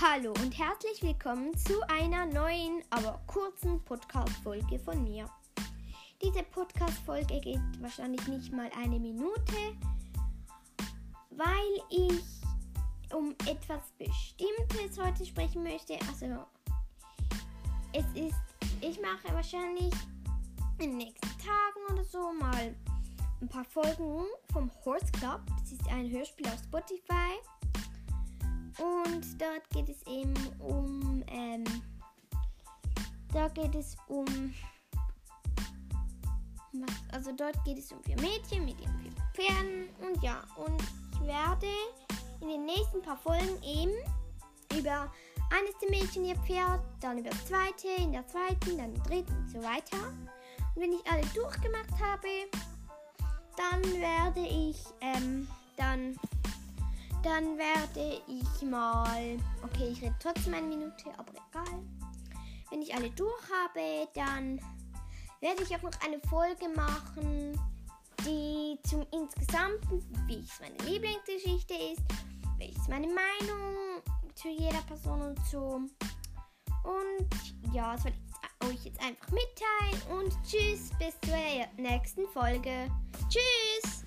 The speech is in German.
Hallo und herzlich willkommen zu einer neuen, aber kurzen Podcast-Folge von mir. Diese Podcast-Folge geht wahrscheinlich nicht mal eine Minute, weil ich um etwas Bestimmtes heute sprechen möchte. Also, es ist, ich mache wahrscheinlich in den nächsten Tagen oder so mal ein paar Folgen vom Horse Club. Das ist ein Hörspiel auf Spotify. Dort geht es eben um, ähm, da geht es um, was, also dort geht es um vier Mädchen mit ihren vier Pferden und ja, und ich werde in den nächsten paar Folgen eben über eines der Mädchen ihr Pferd, dann über das zweite, in der zweiten, dann im dritten und so weiter. Und wenn ich alle durchgemacht habe, dann werde ich ähm, dann werde ich mal. Okay, ich rede trotzdem eine Minute, aber egal. Wenn ich alle durch habe, dann werde ich auch noch eine Folge machen, die zum insgesamten, wie es meine Lieblingsgeschichte ist, welches meine Meinung zu jeder Person und so. Und ja, das wollte ich euch jetzt einfach mitteilen. Und tschüss, bis zur nächsten Folge. Tschüss!